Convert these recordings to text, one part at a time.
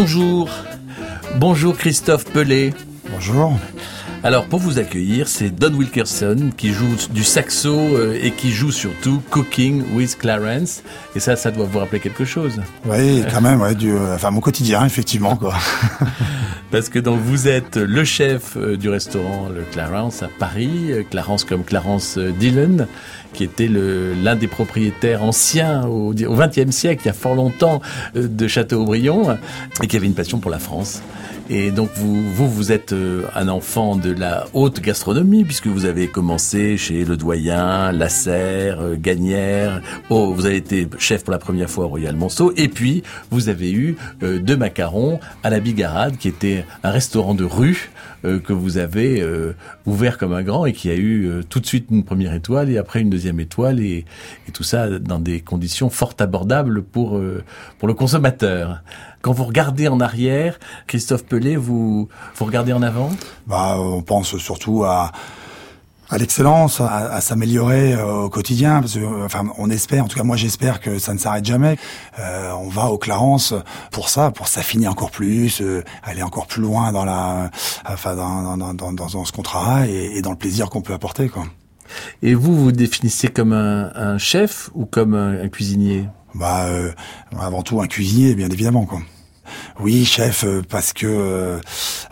Bonjour, bonjour Christophe Pelé. Bonjour. Alors pour vous accueillir, c'est Don Wilkerson qui joue du saxo euh, et qui joue surtout Cooking with Clarence. Et ça, ça doit vous rappeler quelque chose. Oui, quand même, ouais, du, euh, enfin mon quotidien, effectivement, quoi. Parce que donc vous êtes le chef euh, du restaurant Le Clarence à Paris, Clarence comme Clarence Dillon, qui était l'un des propriétaires anciens au XXe siècle, il y a fort longtemps, de Châteaubriand, et qui avait une passion pour la France. Et donc vous, vous, vous êtes euh, un enfant de la haute gastronomie puisque vous avez commencé chez Le Doyen, Lasserre, euh, Gagnère. Oh, vous avez été chef pour la première fois au Royal Monceau. Et puis vous avez eu euh, deux macarons à la Bigarade, qui était un restaurant de rue euh, que vous avez euh, ouvert comme un grand et qui a eu euh, tout de suite une première étoile et après une deuxième étoile et, et tout ça dans des conditions fort abordables pour pour le consommateur. Quand vous regardez en arrière, Christophe Pelé, vous vous regardez en avant? Bah, on pense surtout à à l'excellence, à, à s'améliorer euh, au quotidien. Parce que, euh, enfin, on espère, en tout cas moi j'espère que ça ne s'arrête jamais. Euh, on va au Clarence pour ça, pour s'affiner encore plus, euh, aller encore plus loin dans la, enfin dans dans dans, dans, dans ce qu'on travaille et, et dans le plaisir qu'on peut apporter, quoi. Et vous, vous définissez comme un, un chef ou comme un, un cuisinier? Bah, euh, avant tout un cuisinier, bien évidemment, quoi. Oui, chef, euh, parce que euh,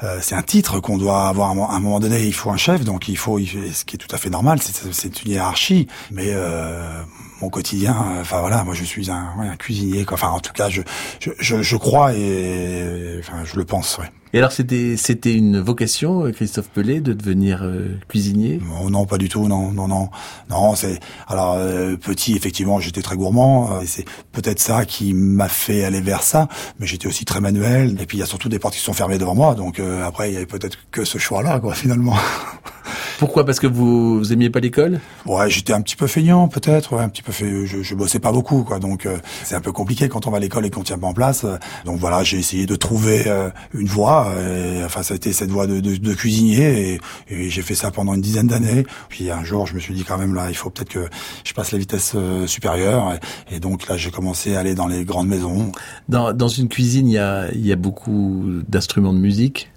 euh, c'est un titre qu'on doit avoir à un moment donné. Il faut un chef, donc il faut, ce qui est tout à fait normal, c'est- une hiérarchie. Mais euh, mon quotidien, enfin voilà, moi je suis un, un cuisinier. Quoi. Enfin, en tout cas, je, je, je, crois et enfin je le pense. Ouais. Et alors c'était c'était une vocation, euh, Christophe Pelé, de devenir euh, cuisinier? Oh, non, pas du tout, non, non, non, non. C'est alors euh, petit, effectivement, j'étais très gourmand. euh, et c'est peut-être ça qui m'a fait aller vers ça. Mais j'étais aussi très manuel. Et puis il y a surtout des portes qui sont fermées devant moi. Donc euh, après, il y avait peut-être que ce choix-là, quoi, finalement. Pourquoi? Parce que vous, vous aimiez pas l'école? Ouais, j'étais un petit peu feignant, peut-être. Ouais, un petit peu fait. Je, je bossais pas beaucoup, quoi. Donc euh, c'est un peu compliqué quand on va à l'école et qu'on tient pas en place. Euh, Donc voilà, j'ai essayé de trouver euh, une voie. Et, enfin, ça a été cette voie de, de, de cuisinier et, et j'ai fait ça pendant une dizaine d'années. Puis un jour, je me suis dit quand même là, il faut peut-être que je passe la vitesse euh, supérieure. Et, et donc là, j'ai commencé à aller dans les grandes maisons. dans, dans une cuisine, il y a, il y a beaucoup d'instruments de musique?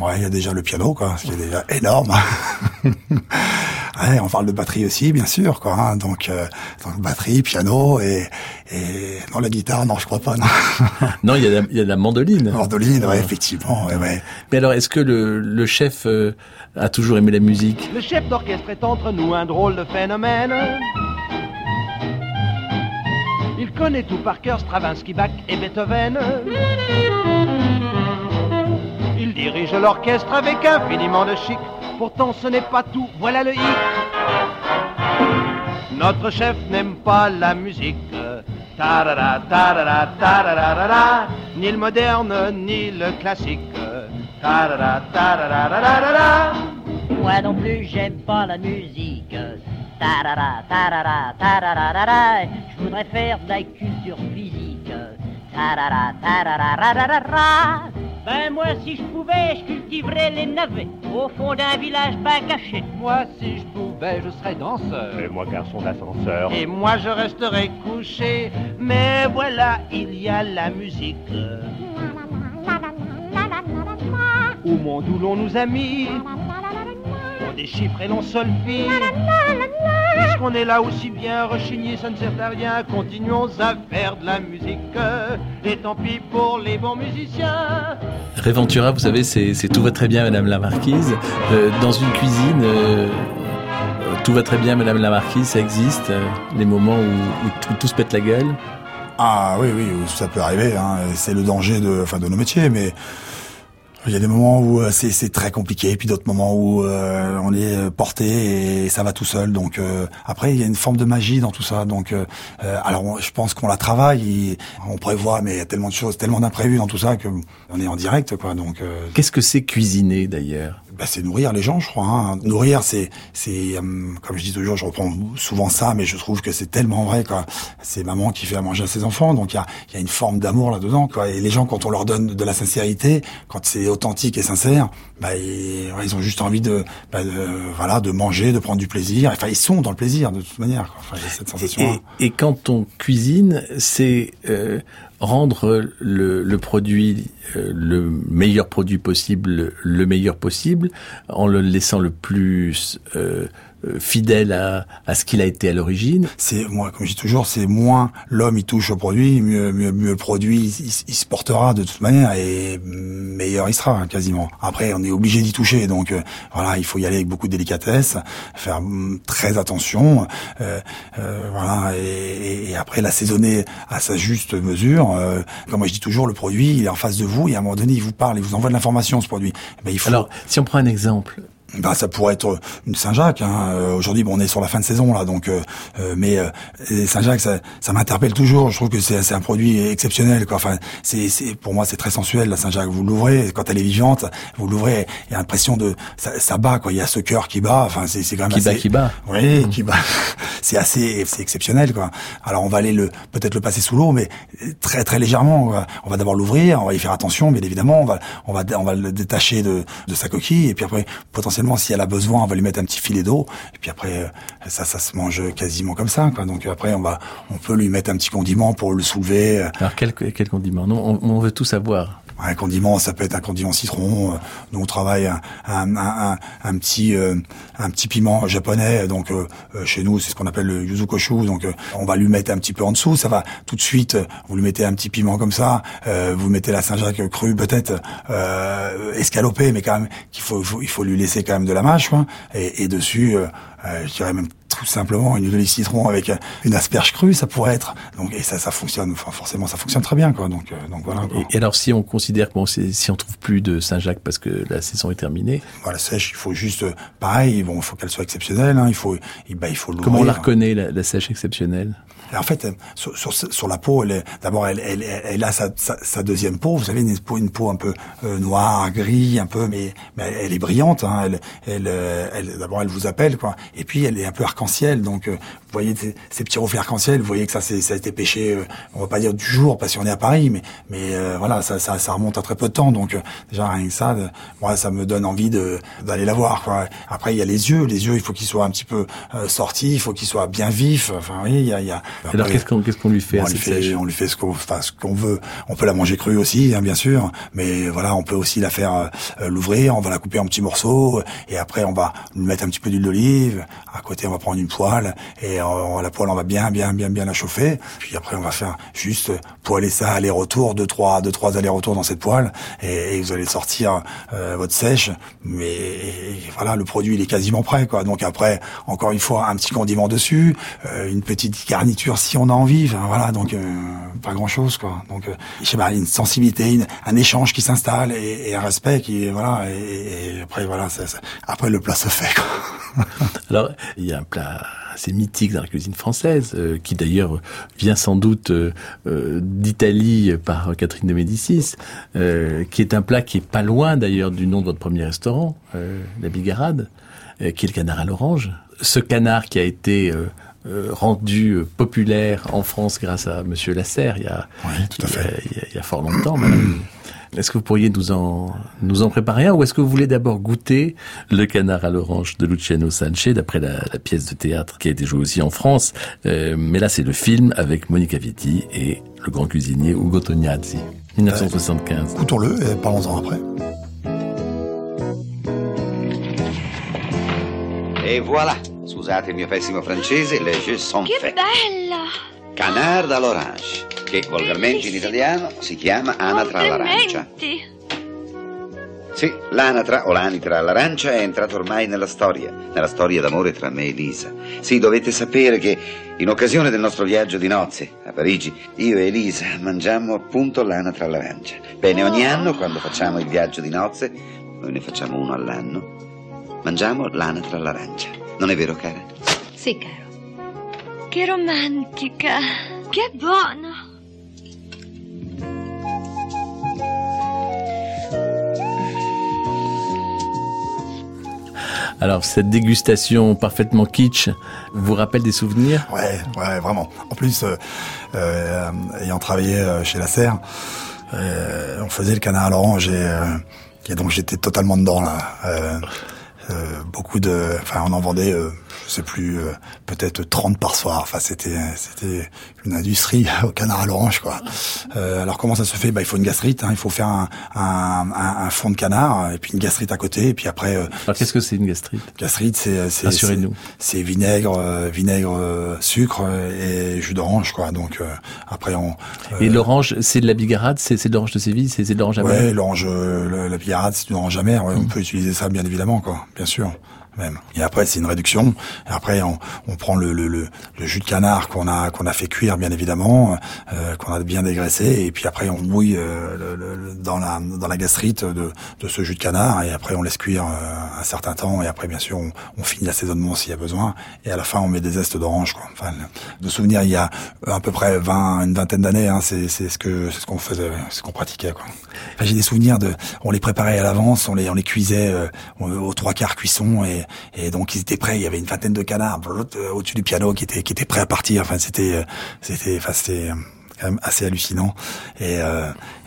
Ouais, il y a déjà le piano, quoi, ce qui est déjà énorme. ouais, on parle de batterie aussi, bien sûr, quoi. hein. donc, euh, donc batterie, piano et, et non la guitare, non, je crois pas. Non. Non, il y a, la- il y a la mandoline. Mandoline, ouais, effectivement, ouais, ouais. Mais alors, est-ce que le, le chef euh, a toujours aimé la musique? Le chef d'orchestre est entre nous un drôle de phénomène. Il connaît tout par cœur Stravinsky, Bach et Beethoven. Il dirige l'orchestre avec infiniment de chic. Pourtant ce n'est pas tout, voilà le hic. Notre chef n'aime pas la musique. Tarara, tarara, tarararara, ni le moderne, ni le classique. Tarara, tarararara. Moi non plus, j'aime pas la musique. Tarara, tarara, tarararara. Je voudrais faire de la culture physique. Tarara, tararararara. Ben moi, si je pouvais, je cultiverais les navets au fond d'un village pas caché. Moi, si je pouvais, je serais danseur. Et moi, garçon d'ascenseur. Et moi, je resterais couché. Mais voilà, il y a la musique. Au monde où l'on nous a mis, on déchiffre et l'on solfie. Puisqu'on est là aussi bien rechigné, ça ne sert à rien. Continuons à faire de la musique. Et tant pis pour les bons musiciens. Réventura, vous savez, c'est tout va très bien, Madame la Marquise. Euh, dans une cuisine, euh, euh, tout va très bien, Madame la Marquise, ça existe. euh, les moments où, où tout, tout se pète la gueule? Ah oui, oui, ça peut arriver. Hein. C'est le danger de, enfin, de nos métiers, mais il y a des moments où euh, c'est, très compliqué, puis d'autres moments où euh, on est porté et ça va tout seul. Donc euh, après, il y a une forme de magie dans tout ça. Donc alors, je pense qu'on la travaille, on prévoit, mais il y a tellement de choses, tellement d'imprévus dans tout ça que on est en direct, quoi. Donc qu'est-ce que c'est cuisiner d'ailleurs? Bah, c'est nourrir les gens, je crois. Hein. Nourrir, c'est, c'est, comme je dis toujours, je reprends souvent ça, mais je trouve que c'est tellement vrai. Quoi. C'est maman qui fait à manger à ses enfants, donc il y a, y a une forme d'amour là-dedans. Quoi. Et les gens, quand on leur donne de la sincérité, quand c'est authentique et sincère, bah, ils, ils ont juste envie de, bah, de, voilà, de manger, de prendre du plaisir. Enfin, ils sont dans le plaisir de toute manière. Quoi. Enfin, cette sensation. Et, et, quand on cuisine, c'est euh, rendre le, le produit euh, le meilleur produit possible, le meilleur possible, en le laissant le plus euh, fidèle à, à ce qu'il a été à l'origine. C'est moi, comme je dis toujours, c'est moins l'homme il touche au produit, mieux, mieux, mieux le produit il, se portera de toute manière et meilleur il sera hein, quasiment. Après, on est obligé d'y toucher, donc euh, voilà, il faut y aller avec beaucoup de délicatesse, faire mm, très attention, euh, euh, voilà, et, et, après l'assaisonner à sa juste mesure. comme moi je dis toujours, le produit il est en face de vous et à un moment donné il vous parle, il vous envoie de l'information ce produit. Eh ben, il faut... Alors, si on prend un exemple, bah, ça pourrait être une Saint-Jacques. Hein. Euh, aujourd'hui, bon, on est sur la fin de saison là, donc, euh, euh mais euh, Saint-Jacques, ça, ça m'interpelle toujours. Je trouve que c'est un produit exceptionnel. Quoi. Enfin, c'est pour moi, c'est très sensuel la Saint-Jacques. Vous l'ouvrez, quand elle est vivante, vous l'ouvrez, il y a l'impression de ça, ça, bat. Quoi. Il y a ce cœur qui bat. Enfin, c'est quand même qui bat, qui bat. Oui, qui bat. c'est assez, c'est exceptionnel. Quoi. Alors, on va aller le peut-être le passer sous l'eau, mais très très légèrement. On va d'abord l'ouvrir, on va y faire attention, bien évidemment. On va on va on va le détacher de, de sa coquille et puis après potentiellement si elle a besoin, on va lui mettre un petit filet d'eau. Et puis après, euh, ça, ça se mange quasiment comme ça. Donc après, on va, on peut lui mettre un petit condiment pour le soulever. Alors quel, quel condiment? Non, on, on veut tout savoir. Un condiment, ça peut être un condiment citron. Euh, nous, on travaille un, un, un, un petit euh, un petit piment japonais. Donc euh, chez nous, c'est ce qu'on appelle le yuzu koshu. Donc on va lui mettre un petit peu en dessous. Ça va tout de suite. Vous lui mettez un petit piment comme ça. vous mettez la Saint-Jacques crue, peut-être escalopée, mais quand même qu'il faut, il faut lui laisser quand même de la mâche. Quoi. Et, et dessus, je dirais même tout simplement une huile de citron avec une asperge crue, ça pourrait être. Donc et ça, ça fonctionne. Enfin, forcément, ça fonctionne très bien, quoi. Donc, euh, donc voilà. Et, alors, si on considère que bon, si on trouve plus de Saint-Jacques parce que la saison est terminée, voilà, sèche, il faut juste pareil. Bon, il faut qu'elle soit exceptionnelle. Hein, il faut, bah, il faut. Comment on la reconnaît la, la sèche exceptionnelle? En fait, sur, sur, sur, la peau, d'abord, elle, elle, elle, a sa, sa, sa, deuxième peau. Vous savez, une peau, une peau un peu euh, noire, gris, un peu, mais, mais elle est brillante. Hein, elle, elle, elle d'abord, elle vous appelle, quoi. Et puis, elle est un peu arc-en-ciel. Donc, euh, vous voyez ces, petits reflets arc-en-ciel. Vous voyez que ça, ça a été pêché. Euh, on va pas dire du jour, parce qu'on est à Paris, mais, mais voilà, ça, ça, ça, remonte à très peu de temps. Donc, déjà rien que ça, moi, ça me donne envie d'aller la voir. Quoi. Après, il y a les yeux. Les yeux, il faut qu'ils soient un petit peu sortis. Il faut qu'ils soient bien vifs. Enfin, oui, y a alors qu'est-ce qu'on qu'est-ce qu'on lui fait on, lui fait on lui fait ce qu'on enfin, ce qu'on veut. On peut la manger crue aussi, hein, bien sûr, mais voilà, on peut aussi la faire euh, l'ouvrir. On va la couper en petits morceaux et après on va lui mettre un petit peu d'huile d'olive. À côté, on va prendre une poêle et la poêle, on va bien, bien, bien, bien la chauffer. Puis après, on va faire juste poêler ça aller-retour, deux trois, deux trois allers-retours dans cette poêle et, vous allez sortir euh, votre sèche. Mais voilà, le produit il est quasiment prêt, quoi. Donc après, encore une fois, un petit condiment dessus, euh, une petite garniture si on a envie. voilà, donc euh, pas grand chose quoi. Donc euh, je sais pas, une sensibilité, un échange qui s'installe et, un respect qui voilà. Et, après voilà, après le plat se fait. Quoi. Alors il y a un plat assez mythique dans la cuisine française, euh, qui d'ailleurs vient sans doute d'Italie par Catherine de Médicis, qui est un plat qui est pas loin d'ailleurs du nom de votre premier restaurant, la Bigarade, qui est le canard à l'orange. Ce canard qui a été euh, rendu euh, populaire en France grâce à Monsieur Lasserre il y a, tout à fait. Il, y a, fort longtemps. Est-ce que vous pourriez nous en nous en préparer un ou est-ce que vous voulez d'abord goûter le canard à l'orange de Luciano Sanche d'après la, pièce de théâtre qui a été jouée aussi en France euh, mais là c'est le film avec Monica Vitti et le grand cuisinier Ugo Tognazzi 1975. Goûtons-le et parlons-en après. Et voilà, Scusate il mio pessimo francese, le jeux sont che faits. Che bella! Canard all'orange, che volgarmente in italiano si chiama anatra all'arancia. Sì, l'anatra o l'anitra all'arancia è entrato ormai nella storia, nella storia d'amore tra me e Elisa. Sì, dovete sapere che in occasione del nostro viaggio di nozze a Parigi, io e Elisa mangiammo appunto l'anatra all'arancia. Bene, ogni anno quando facciamo il viaggio di nozze, noi ne facciamo uno all'anno, mangiamo l'anatra all'arancia. Non è vero, cara? Sì, caro. Che romantica. Che buono. Alors, cette dégustation parfaitement kitsch vous rappelle des souvenirs? Ouais, ouais, vraiment. En plus, euh, euh, ayant travaillé euh, chez la Serre, euh, on faisait le canard à l'orange et, euh, et donc j'étais totalement dedans là. Euh, beaucoup de, enfin, on en vendait, euh, je sais plus, euh, peut-être 30 par soir. Enfin, c'était, c'était une industrie au canard à l'orange, quoi. Euh, alors comment ça se fait? Bah, il faut une gastrite. Hein, il faut faire un, un, un, fond de canard et puis une gastrite à côté et puis après. euh, Alors, qu'est-ce que c'est une gastrite? Gastrite, c'est c'est c'est vinaigre, vinaigre, sucre et jus d'orange, quoi. Donc euh, après on. Et l'orange, c'est de la bigarade, c'est c'est de l'orange de Séville, c'est c'est de l'orange à Ouais, l'orange, la bigarade, c'est une orange amère. Ouais, On peut utiliser ça, bien évidemment, quoi. Bien sûr. Même. Et après, c'est une réduction. Et après, on, on prend le, le, le, le jus de canard qu'on a qu'on a fait cuire, bien évidemment, euh, qu'on a bien dégraissé. Et puis après, on mouille euh, dans la dans la gastrite de, de ce jus de canard. Et après, on laisse cuire euh, un certain temps. Et après, bien sûr, on, on finit l'assaisonnement s'il y a besoin. Et à la fin, on met des zestes d'orange. Quoi. Enfin, de souvenir, il y a à peu près 20, une vingtaine d'années. Hein, c'est c'est ce que c'est ce qu'on faisait, ce qu'on pratiquait. Quoi. Enfin, J'ai des souvenirs de, on les préparait à l'avance, on les on les cuisait euh, aux trois quarts cuisson et et donc ils étaient prêts. Il y avait une vingtaine de canards euh, au-dessus du piano qui étaient qui étaient prêts à partir. Enfin c'était euh, c'était enfin c'était euh, quand même assez hallucinant et,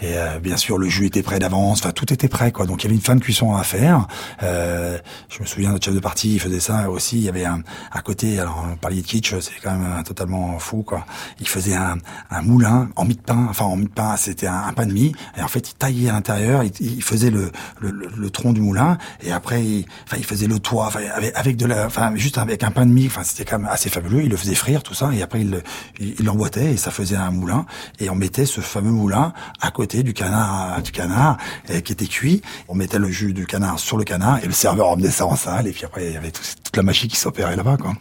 et euh, bien sûr le jus était prêt d'avance. Enfin tout était prêt quoi. Donc il y avait une fin de cuisson à faire. Euh, je me souviens notre chef de partie il faisait ça aussi. Il y avait un à côté alors on parlait de kitsch c'est quand même euh, totalement fou quoi. Il faisait un, un moulin en mie de pain. Enfin en mie de pain c'était un, pain de mie. Et en fait il taillait à l'intérieur. Il, il faisait le, le, le, tronc du moulin. Et après il, enfin il faisait le toit. Enfin avec, de la enfin juste avec un pain de mie. Enfin c'était quand même assez fabuleux. Il le faisait frire tout ça. Et après il le- il il l'emboîtait et ça faisait un moulin. Et on mettait ce fameux moulin à côté du canard du canard euh, qui était cuit. On mettait le jus du canard sur le canard et le serveur emmenait ça en salle. Et puis après il y avait tout- toute la magie qui s'opérait là-bas quoi.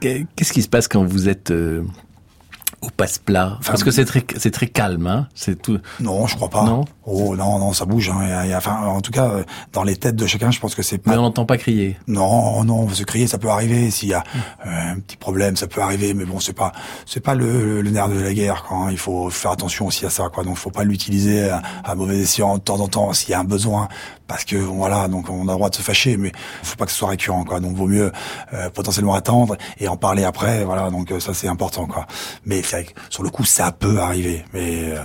Qu'est-ce qui se passe quand vous êtes euh, au passe-plat? Parce que c'est très, c'est très calme, hein. C'est tout. non je crois pas. Non? Oh non non ça bouge hein. Enfin en tout cas euh, dans les têtes de chacun je pense que c'est pas Mais on n'entend pas crier. Non, non, se crier, ça peut arriver. S'il y a euh, un petit problème, ça peut arriver. Mais bon, c'est pas, c'est pas le, le nerf de la guerre. Quoi. hein. Il faut faire attention aussi à ça. Quoi. Donc, faut pas l'utiliser à, à mauvais escient de temps en temps s'il y a un besoin, parce que voilà, donc on a le droit de se fâcher, mais faut pas que ce soit récurrent. Quoi. Donc, vaut mieux euh, potentiellement attendre et en parler après. Voilà, donc euh, ça c'est important. Quoi. Mais c'est vrai que sur le coup, ça peut arriver. Mais euh,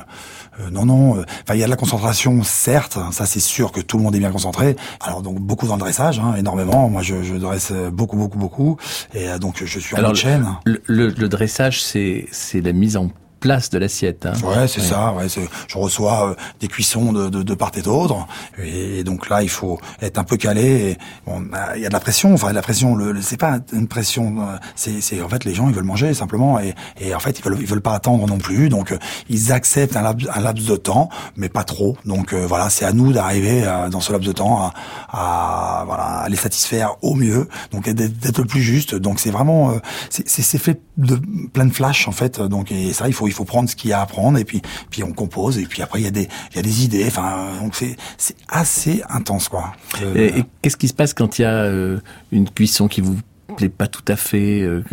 euh, non, non. euh, Enfin, il y a de la concentration, certes. Ça, c'est sûr que tout le monde est bien concentré. Alors, donc beaucoup dans le dressage, hein, énormément. Moi, je, je dresse beaucoup, beaucoup, beaucoup. Et euh, donc, je suis en Alors, mode chaîne. Le, le, le dressage, c'est c'est la mise en place de l'assiette. Hein Ouais, c'est ça. Ouais, je reçois euh, des cuissons de, de, de part et d'autre, et, donc là, il faut être un peu calé. Bon, bah, il y a de la pression. Enfin, de la pression. Le, le- c'est pas une pression. euh, C'est, en fait les gens, ils veulent manger simplement, et, et en fait, ils veulent, ils veulent pas attendre non plus. Donc, euh, ils acceptent un laps, un laps de temps, mais pas trop. Donc euh, voilà, c'est à nous d'arriver euh, dans ce laps de temps à, à, voilà à les satisfaire au mieux. Donc d'être, le plus juste. Donc c'est vraiment, euh, c'est fait de plein de flash en fait. Donc et ça, il faut il faut prendre ce qu'il y a à prendre et puis puis on compose et puis après il y a des il y a des idées. Enfin donc c'est c'est assez intense quoi. Euh, Et, et qu'est-ce qui se passe quand il y a euh, une cuisson qui vous plaît pas tout à fait euh,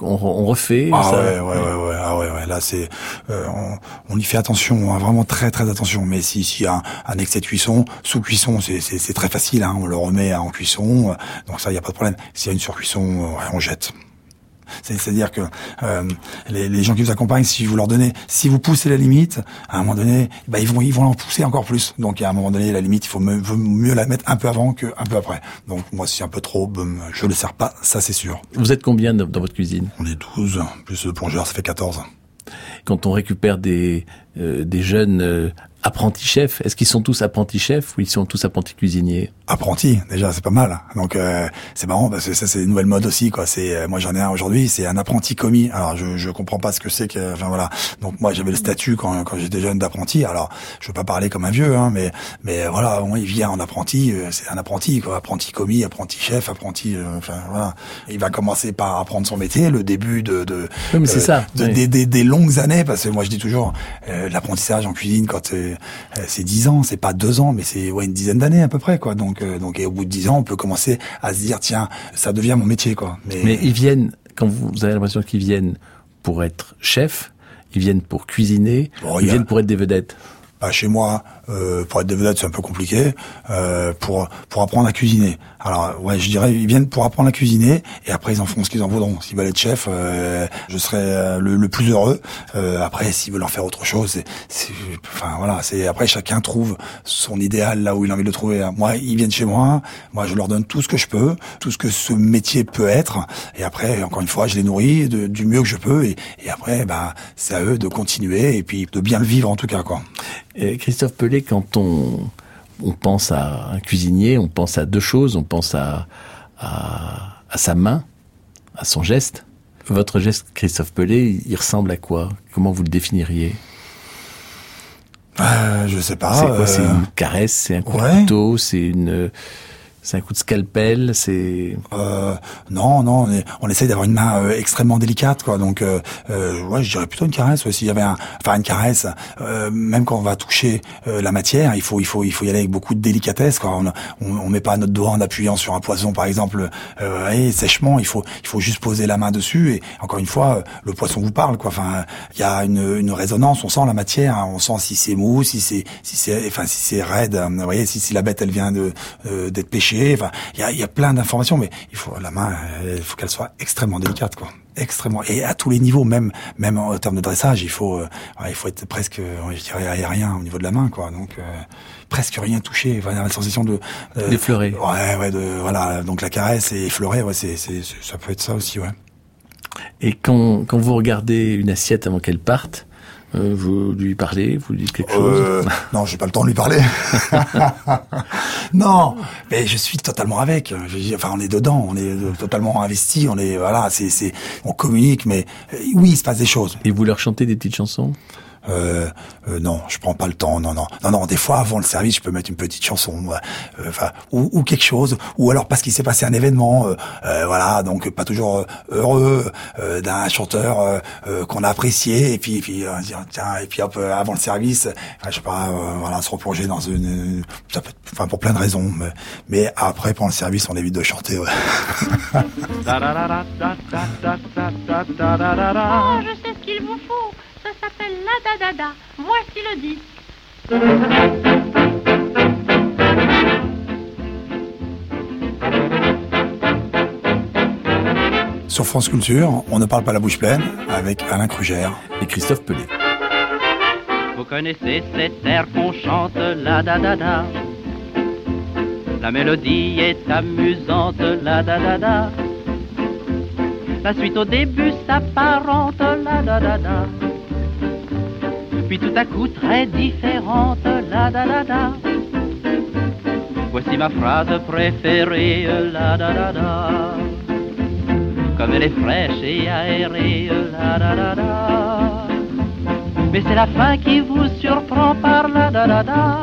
on, on refait Ah ça ouais, ouais, ouais, ouais, ah ouais, ouais. Là, c'est, euh, on, on y fait attention, hein, vraiment très, très attention. Mais si, s'il y a un, un excès de cuisson, sous cuisson, c'est, c'est, c'est très facile. Hein, on le remet en cuisson, euh, donc ça, il y a pas de problème. S'il y a une surcuisson, euh, ouais, on jette. C'est- C'est-à-dire que euh, les, les gens qui vous accompagnent, si vous leur donnez, si vous poussez la limite, à un moment donné, bah, ils vont ils vont en pousser encore plus. Donc à un moment donné, la limite, il faut me- mieux la mettre un peu avant que un peu après. Donc moi, si c'est un peu trop, je le sers pas, ça c'est sûr. Vous êtes combien dans, dans votre cuisine? On est 12, plus le plongeur, ça fait 14. Quand on récupère des euh, des jeunes euh, apprentis chefs. Est-ce qu'ils sont tous apprentis chefs ou ils sont tous apprentis cuisiniers? Apprentis, déjà, c'est pas mal. Donc euh, c'est marrant parce que ça c'est une nouvelle mode aussi quoi. C'est euh, moi j'en ai un aujourd'hui, c'est un apprenti commis. Alors je je comprends pas ce que c'est que enfin voilà. Donc moi j'avais le statut quand quand j'étais jeune d'apprenti. Alors je veux pas parler comme un vieux hein, mais mais voilà, bon, il vient en apprenti, euh, c'est un apprenti quoi, apprenti commis, apprenti chef, apprenti enfin voilà. Il va commencer par apprendre son métier, le début de de oui, mais c'est ça. De, oui. des, des, des, longues années parce que moi je dis toujours l'apprentissage en cuisine quand c'est dix ans, c'est pas deux ans mais c'est ouais une dizaine d'années à peu près quoi. Donc donc et au bout de dix ans, on peut commencer à se dire tiens, ça devient mon métier quoi. Mais, mais ils viennent quand vous avez l'impression qu'ils viennent pour être chef, ils viennent pour cuisiner, bon, ils viennent pour être des vedettes. Bah, chez moi, euh, pour être vedettes, c'est un peu compliqué. Euh, pour pour apprendre à cuisiner. Alors ouais, je dirais ils viennent pour apprendre à cuisiner et après ils en font ce qu'ils en voudront. S'ils veulent être chef, euh, je serai le, le plus heureux. Euh, après, s'ils veulent en faire autre chose, c'est, enfin voilà, c'est après chacun trouve son idéal là où il a envie de le trouver. Moi, ils viennent chez moi, moi je leur donne tout ce que je peux, tout ce que ce métier peut être. Et après, encore une fois, je les nourris de, du mieux que je peux. Et, et après, bah c'est à eux de continuer et puis de bien le vivre en tout cas quoi. Et Christophe Pelé, quand on, on pense à un cuisinier, on pense à deux choses. On pense à, à, à sa main, à son geste. Votre geste, Christophe Pelé, il ressemble à quoi? Comment vous le définiriez? Euh, Je sais pas. C'est quoi? C'est une caresse C'est un coup ouais. de couteau C'est une c'est un coup de scalpel, c'est euh, non non on, est, on essaie d'avoir une main euh, extrêmement délicate quoi. Donc euh, ouais je dirais plutôt une caresse ouais, s'il y avait un enfin une caresse. Euh, même quand on va toucher euh, la matière il faut il faut il faut y aller avec beaucoup de délicatesse quoi. On on, met pas notre doigt en appuyant sur un poisson par exemple euh, et sèchement il faut il faut juste poser la main dessus et encore une fois le poisson vous parle quoi. Enfin il y a une, résonance on sent la matière hein, on sent si c'est mou si c'est si c'est enfin si c'est raide vous voyez si, si la bête elle vient de d'être pêchée Enfin, il y a, y a, plein d'informations, mais il faut la main, il faut qu'elle soit extrêmement délicate, quoi. Extrêmement et à tous les niveaux, même même en termes de dressage, il faut euh, il faut être presque, je dirais aérien au niveau de la main, quoi. Donc euh, presque rien touché, enfin, la sensation de euh, d'effleurer. Ouais, ouais, de voilà. Donc la caresse et effleurer, ouais, c'est c'est ça peut être ça aussi, ouais. Et quand quand vous regardez une assiette avant qu'elle parte, euh, vous lui parlez, vous lui dites quelque chose euh, Non, j'ai pas le temps de lui parler. non, mais je suis totalement avec. Je enfin, on est dedans, on est totalement investi, on est voilà, c'est c'est on communique, mais oui, il se passe des choses. Et vous leur chantez des petites chansons? Euh, euh, non, je prends pas le temps. Non, non, non, non. Des fois, avant le service, je peux mettre une petite chanson, enfin, euh, ou, ou, quelque chose, ou alors parce qu'il s'est passé un événement, euh, voilà, donc pas toujours heureux d'un chanteur qu'on a apprécié, et puis, et puis, tiens, et puis hop, avant le service, enfin, je sais pas, voilà, se replonger dans une, ça peut, enfin, pour plein de raisons, mais, mais après, pendant le service, on évite de chanter. Ouais. oh, je sais ce qu'il vous faut ça s'appelle la da da da. Voici le disque. Sur France Culture, on ne parle pas la bouche pleine avec Alain Crugère et Christophe Pelé. Vous connaissez cet air qu'on chante la da da da. La mélodie est amusante la da da da. La suite au début s'apparente la da da da puis tout à coup très différente, la da da da. Voici ma phrase préférée, la da da da. Comme elle est fraîche et aérée, la da da da. Mais c'est la fin qui vous surprend par la da da da.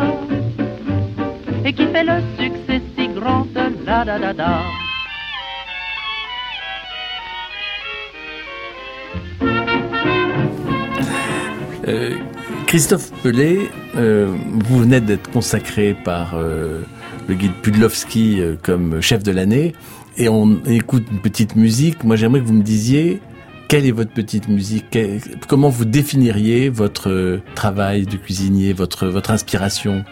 Et qui fait le succès si grand la da da da. Euh, Christophe Pelé, euh, vous venez d'être consacré par euh, le guide Pudlowski euh, comme chef de l'année et on écoute une petite musique. Moi, j'aimerais que vous me disiez quelle est votre petite musique? Comment vous définiriez votre travail de cuisinier, votre votre inspiration?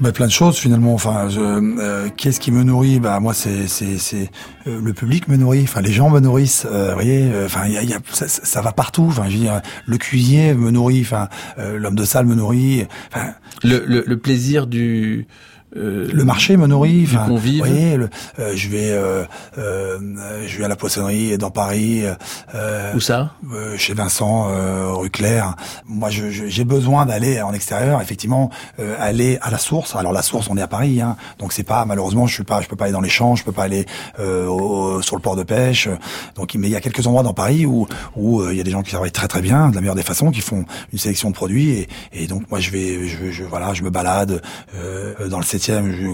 Bah, plein de choses finalement. Enfin, euh, qu'est-ce qui me nourrit? Bah moi, c'est c'est c'est euh, le public me nourrit. Enfin, les gens me nourrissent. Euh, vous voyez, enfin, il y a, y a ça, ça, va partout. Enfin, je veux dire, le cuisinier me nourrit. Enfin, l'homme de salle me nourrit. Enfin, le, le, le plaisir du euh, le marché me nourrit. Enfin, vous voyez, euh, je vais, euh, euh, je vais à la poissonnerie dans Paris. Euh, où ça Chez Vincent rue Claire. Moi, j'ai besoin d'aller en extérieur. Effectivement, aller à la source. Alors la source, on est à Paris, hein, donc c'est pas malheureusement, je suis pas, je peux pas aller dans les champs, je peux pas aller au, sur le port de pêche. Donc, mais il y a quelques endroits dans Paris où où il y a des gens qui travaillent très très bien, de la meilleure des façons, qui font une sélection de produits et, et donc moi je vais, je, je voilà, je me balade dans le 7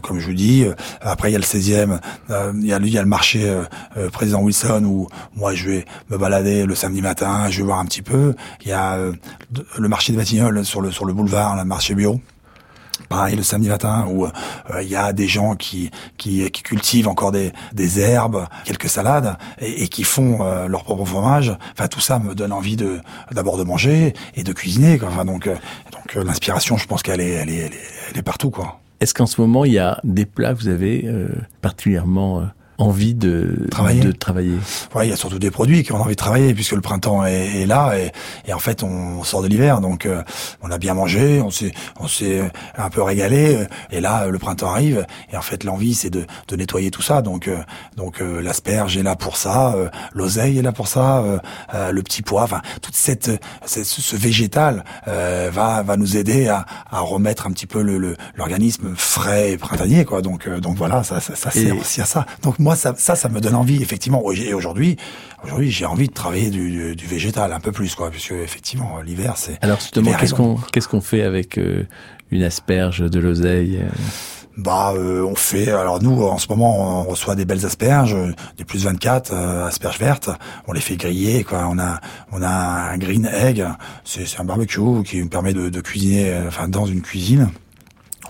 comme je vous dis. Euh, après, il y a le 16e, euh, il y a, le marché euh, président Wilson où moi je vais me balader le samedi matin, je vais voir un petit peu. Il y a le marché de Batignolles sur le, sur le boulevard, le marché bio pareil le samedi matin où il euh, y a des gens qui, qui, qui cultivent encore des, des herbes, quelques salades et, et qui font euh, leur propre fromage. Enfin tout ça me donne envie de d'abord de manger et de cuisiner. Quoi. Enfin donc donc l'inspiration, je pense qu'elle est elle est, elle est elle est partout quoi. Est-ce qu'en ce moment, il y a des plats que vous avez euh, particulièrement euh, envie de Travailler. de travailler Ouais, il y a surtout des produits qui ont envie de travailler puisque le printemps est, est là et, et en fait on sort de l'hiver donc euh, on a bien mangé, on s'est on s'est un peu régalé euh, et là le printemps arrive et en fait l'envie c'est de, de nettoyer tout ça donc euh, donc euh, l'asperge est là pour ça, euh, l'oseille est là pour ça, euh, euh, le petit pois, enfin toute cette, cette- ce végétal euh, va va nous aider à, à remettre un petit peu le le- l'organisme frais et printanier quoi donc euh, donc voilà ça ça, ça sert aussi à ça donc moi ça ça ça me donne envie effectivement et aujourd'hui aujourd'hui j'ai envie de travailler du, du, du végétal un peu plus quoi puisque effectivement l'hiver c'est Alors justement, qu'est-ce qu'on qu'est-ce qu'on fait avec euh, une asperge, de l'oseille euh Bah, euh, on fait. Alors nous, en ce moment, on reçoit des belles asperges, des plus 24 euh, asperges vertes. On les fait griller, quoi. On a, on a un green egg. C'est c'est un barbecue qui nous permet de, de cuisiner, euh, enfin, dans une cuisine.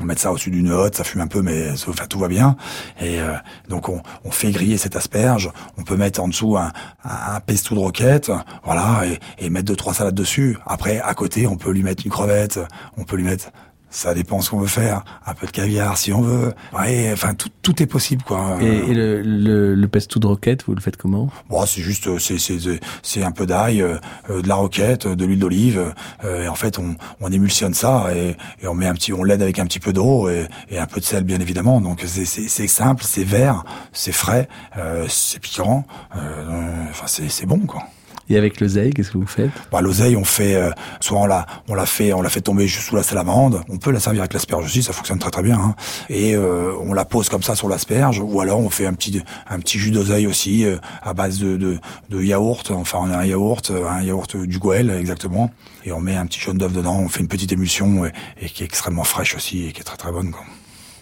On met ça au-dessus d'une hotte, ça fume un peu, mais enfin, tout va bien. Et euh, donc on, fait griller cette asperge. On peut mettre en dessous un, un, un pesto de roquette, voilà, et, et mettre deux trois salades dessus. Après, à côté, on peut lui mettre une crevette. On peut lui mettre ça dépend ce qu'on veut faire. Un peu de caviar si on veut. Ouais, enfin tout, tout est possible quoi. Et, et le, le, le pesto de roquette, vous le faites comment? Bon, c'est juste, euh, c'est c'est c'est un peu d'ail, euh, euh, de la roquette, euh, de l'huile d'olive. euh, et en fait, on, on émulsionne ça et, et on met un petit, on l'aide avec un petit peu d'eau et, et un peu de sel bien évidemment. Donc c'est c'est simple, c'est vert, c'est frais, euh, c'est piquant. Enfin c'est c'est bon quoi. Et avec l'oseille, qu'est-ce que vous faites? Bah, l'oseille, on fait, euh, soit on l'a, on l'a fait, on l'a fait tomber juste sous la salamande. On peut la servir avec l'asperge aussi, ça fonctionne très très bien. Hein. Et euh, on la pose comme ça sur l'asperge, ou alors on fait un petit, un petit jus d'oseille aussi euh, à base de, de, de yaourt. Enfin, on a un yaourt, euh, un yaourt du Goël exactement, et on met un petit jaune d'œuf dedans. On fait une petite émulsion et, qui est extrêmement fraîche aussi et qui est très très bonne. Quoi.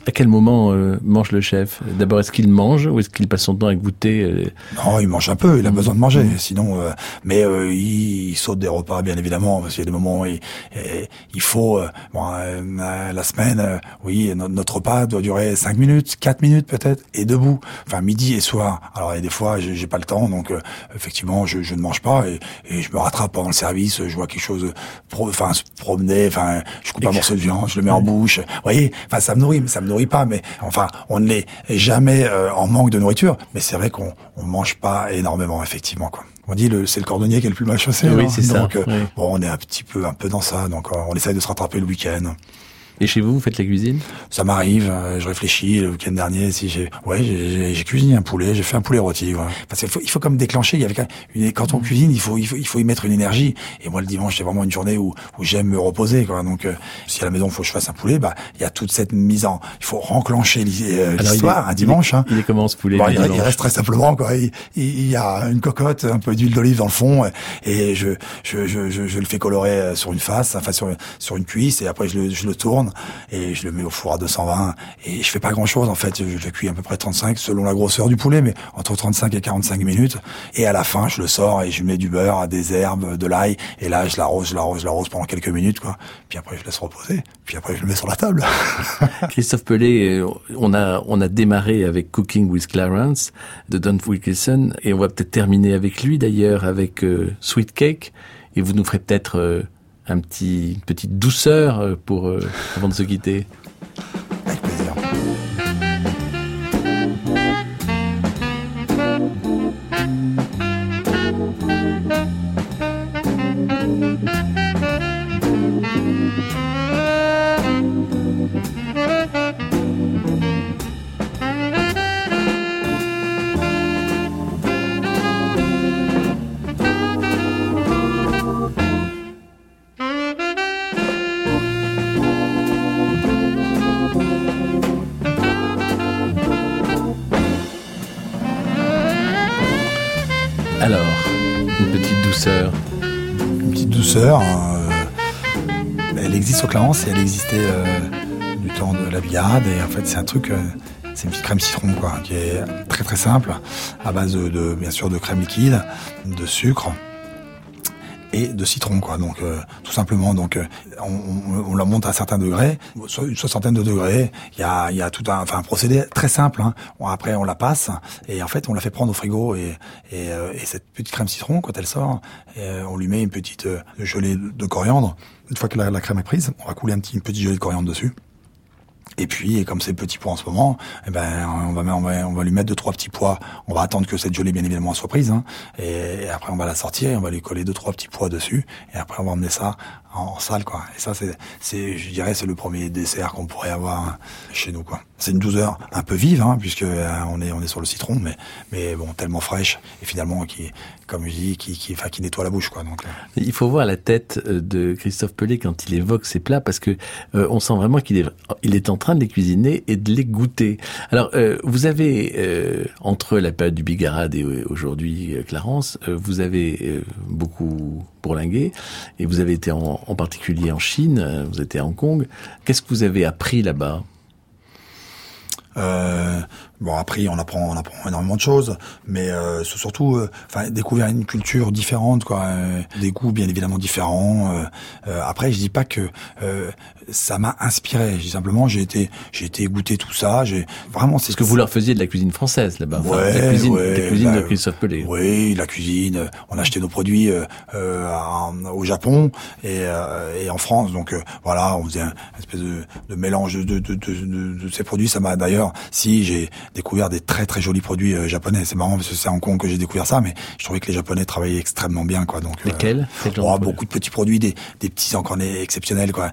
À quel moment euh, mange le chef? D'abord, est-ce qu'il mange ou est-ce qu'il passe son temps à goûter euh, Non, il mange un peu, il a besoin de manger. Sinon, euh, mais euh, il, il saute des repas, bien évidemment, parce qu'il y a des moments où il, et- il faut. euh, bon, euh, la semaine, euh, oui, no- notre repas doit durer 5 minutes, 4 minutes peut-être, et debout. Enfin, midi et soir. Alors, il y a des fois, j'ai pas le temps, donc euh, effectivement, je, je ne mange pas et, et je me rattrape pendant le service. Je vois quelque chose, pro- enfin, se promener. Enfin, je coupe un morceau de viande, je le mets en bouche. Vous voyez, enfin, ça me nourrit, mais ça me nourrit pas. Mais enfin, on n'est jamais euh, en manque de nourriture. Mais c'est vrai qu'on on mange pas énormément, effectivement, quoi. On dit le c'est le cordonnier qui est le plus mal chaussé. Oui, hein. c'est ça, Donc, euh, oui. bon, on est un petit peu un peu dans ça. Donc, euh, on essaye de se rattraper le week-end. Et chez vous, vous faites la cuisine? Ça m'arrive, euh, je réfléchis le week-end dernier si j'ai, ouais, j'ai- cuisiné un poulet, j'ai fait un poulet rôti, ouais. Parce qu'il faut, il faut comme déclencher. Il y avait quand même une, quand on cuisine, il faut, il faut, il faut y mettre une énergie. Et moi, le dimanche, c'est vraiment une journée où, où j'aime me reposer, quoi. Donc, euh, si à la maison, il faut que je fasse un poulet, bah, il y a toute cette mise en, il faut renclencher euh, l'histoire un dimanche. il est- hein. il est comment, ce poulet, Bon, le il, reste très simplement, quoi. Il, il- y a une cocotte, un peu d'huile d'olive dans le fond, et je, je, je, je, je le fais colorer euh, sur une face, enfin sur, sur une cuisse, et après je le, je le tourne et je le mets au four à 220. Et je fais pas grand chose en fait. Je le cuis à peu près 35 selon la grosseur du poulet, mais entre 35 et 45 minutes. Et à la fin, je le sors et je mets du beurre, des herbes, de l'ail. Et là, je l'arrose, je l'arrose, je l'arrose pendant quelques minutes, quoi. Puis après, je laisse reposer. Puis après, je le mets sur la table. Christophe Pelé, euh, on a, on a démarré avec Cooking with Clarence de Don Wilkinson et on va peut-être terminer avec lui d'ailleurs, avec euh, Sweet Cake. Et vous nous ferez peut-être euh, un petit, une petite douceur euh, pour, euh, avant de se quitter. Avec plaisir. Et elle existait euh, du temps de la bigarade. Et en fait, c'est un truc, euh, c'est une petite crème citron, quoi, qui est très très simple, à base de, bien sûr de crème liquide, de sucre et de citron, quoi. Donc, euh, tout simplement, donc, euh, on, on- la monte à un certain degré, so- une soixantaine de degrés. Il y a, il y a tout un, enfin, un procédé très simple. Hein. Après, on la passe et en fait, on la fait prendre au frigo et, et, euh, et cette petite crème citron, quand elle sort, euh, on lui met une petite euh, gelée de coriandre. Une fois que la, la crème est prise, on va couler un petit, une petite gelée de coriandre dessus. Et puis, comme c'est petit pois en ce moment, eh ben, on va, on va, on va lui mettre deux trois petits pois. On va attendre que cette gelée, bien évidemment, soit prise. Hein. Et, et après, on va la sortir et on va lui coller deux trois petits pois dessus. Et après, on va emmener ça en, salle, quoi. Et ça, c'est, c'est, je dirais, c'est le premier dessert qu'on pourrait avoir hein, chez nous, quoi. C'est une douceur un peu vive, hein, puisque euh, on est, on est sur le citron, mais, mais bon, tellement fraîche et finalement qui, comme je dis, qui, qui, enfin, qui nettoie la bouche, quoi. Donc, euh, Il faut voir la tête euh, de Christophe Pelé quand il évoque ces plats parce que euh, on sent vraiment qu'il est il est en train de les cuisiner et de les goûter. Alors euh, vous avez entre la période du Bigarade et aujourd'hui Clarence, vous avez beaucoup bourlingué et vous avez été en, particulier en Chine, vous étiez à Hong Kong. Qu'est-ce que vous avez appris là-bas? Euh, bon après on apprend on apprend énormément de choses, mais euh, c'est surtout euh, enfin découvrir une culture différente quoi, euh, des goûts bien évidemment différents. euh, euh, après je dis pas que euh, ça m'a inspiré, je dis simplement j'ai été j'ai été goûter tout ça, j'ai vraiment c'est Parce que vous leur faisiez de la cuisine française là-bas, enfin, Ouais, la cuisine, ouais, la cuisine bah, de Christophe Pelé. Oui, la cuisine. On achetait nos produits en- au Japon et, euh, et en France. Donc euh, voilà, on faisait un espèce de, de mélange de, de, de, de- de ces produits. Ça m'a d'ailleurs, si j'ai découvert des très très jolis produits euh, japonais. C'est marrant parce que c'est à Hong Kong que j'ai découvert ça, mais je trouvais que les Japonais travaillaient extrêmement bien, quoi. Donc euh, Lesquels oh, beaucoup de petits produits, des, des petits encornets exceptionnels, quoi.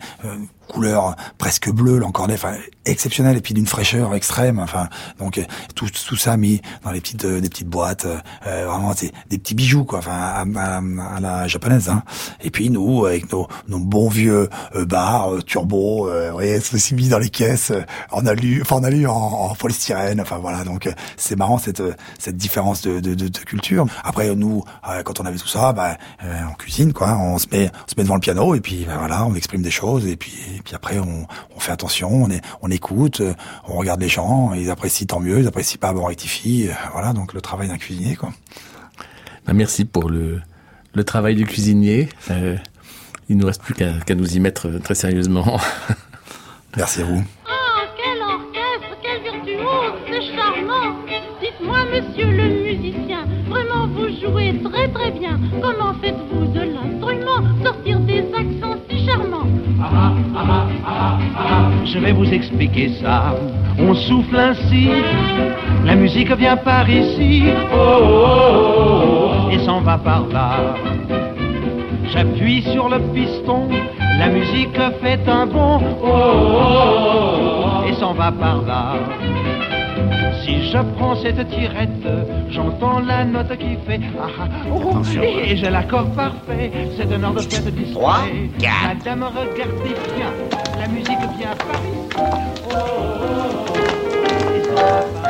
Couleur presque bleue, l'encornet, enfin exceptionnel et puis d'une fraîcheur extrême. Enfin, donc euh, tout, tout ça mis dans les petites euh, des petites boîtes, euh, euh, vraiment c'est des petits bijoux quoi, enfin à, à- à la japonaise. Hein. Et puis nous avec nos, nos bons vieux euh, bars turbo, euh, vous voyez, ceci mis dans les caisses euh, en alu, enfin en alu en, en polystyrène. Enfin voilà, donc c'est marrant cette cette différence de, de, de, culture. Après nous, quand on avait tout ça, bah, on cuisine quoi, on se met on se met devant le piano et puis bah, voilà, on exprime des choses et puis et puis après on, on fait attention, on est on écoute, euh, on regarde les gens, ils apprécient tant mieux, ils apprécient pas, bon on rectifie, euh, voilà donc le travail d'un cuisinier quoi. Ben, merci pour le, le travail du cuisinier. Euh, il nous reste plus qu'à qu'à nous y mettre euh, très sérieusement. Merci à vous. Ah, quel orchestre, quel virtuose, c'est charmant. Dites-moi, monsieur le musicien, vraiment vous jouez très très bien. Comment faites-vous Je vais vous expliquer ça. On souffle ainsi, la musique vient par ici, oh, oh, oh, oh, et s'en va par là. J'appuie sur le piston, la musique fait un bond, et s'en va par là. Si je prends cette tirette, j'entends la note qui fait ah, ah, oh, Attention. et j'ai l'accord parfait. C'est un ordre de fête discret. Trois, quatre. Madame, regardez bien, la musique vient par ici. Oh, oh, oh, oh.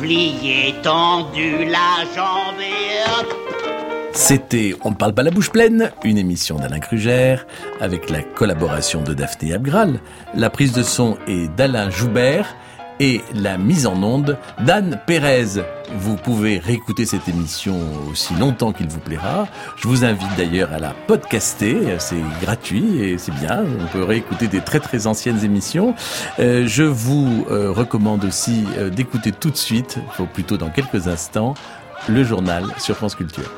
Plié, tendu, la jambe. C'était On ne parle pas la bouche pleine, une émission d'Alain Krugère avec la collaboration de Daphné Abgral. La prise de son est d'Alain Joubert et la mise en onde d'Anne Pérez. Vous pouvez réécouter cette émission aussi longtemps qu'il vous plaira. Je vous invite d'ailleurs à la podcaster, c'est gratuit et c'est bien. On peut réécouter des très très anciennes émissions. Euh, je vous euh, recommande aussi euh, d'écouter tout de suite, ou plutôt dans quelques instants, le journal sur France Culture.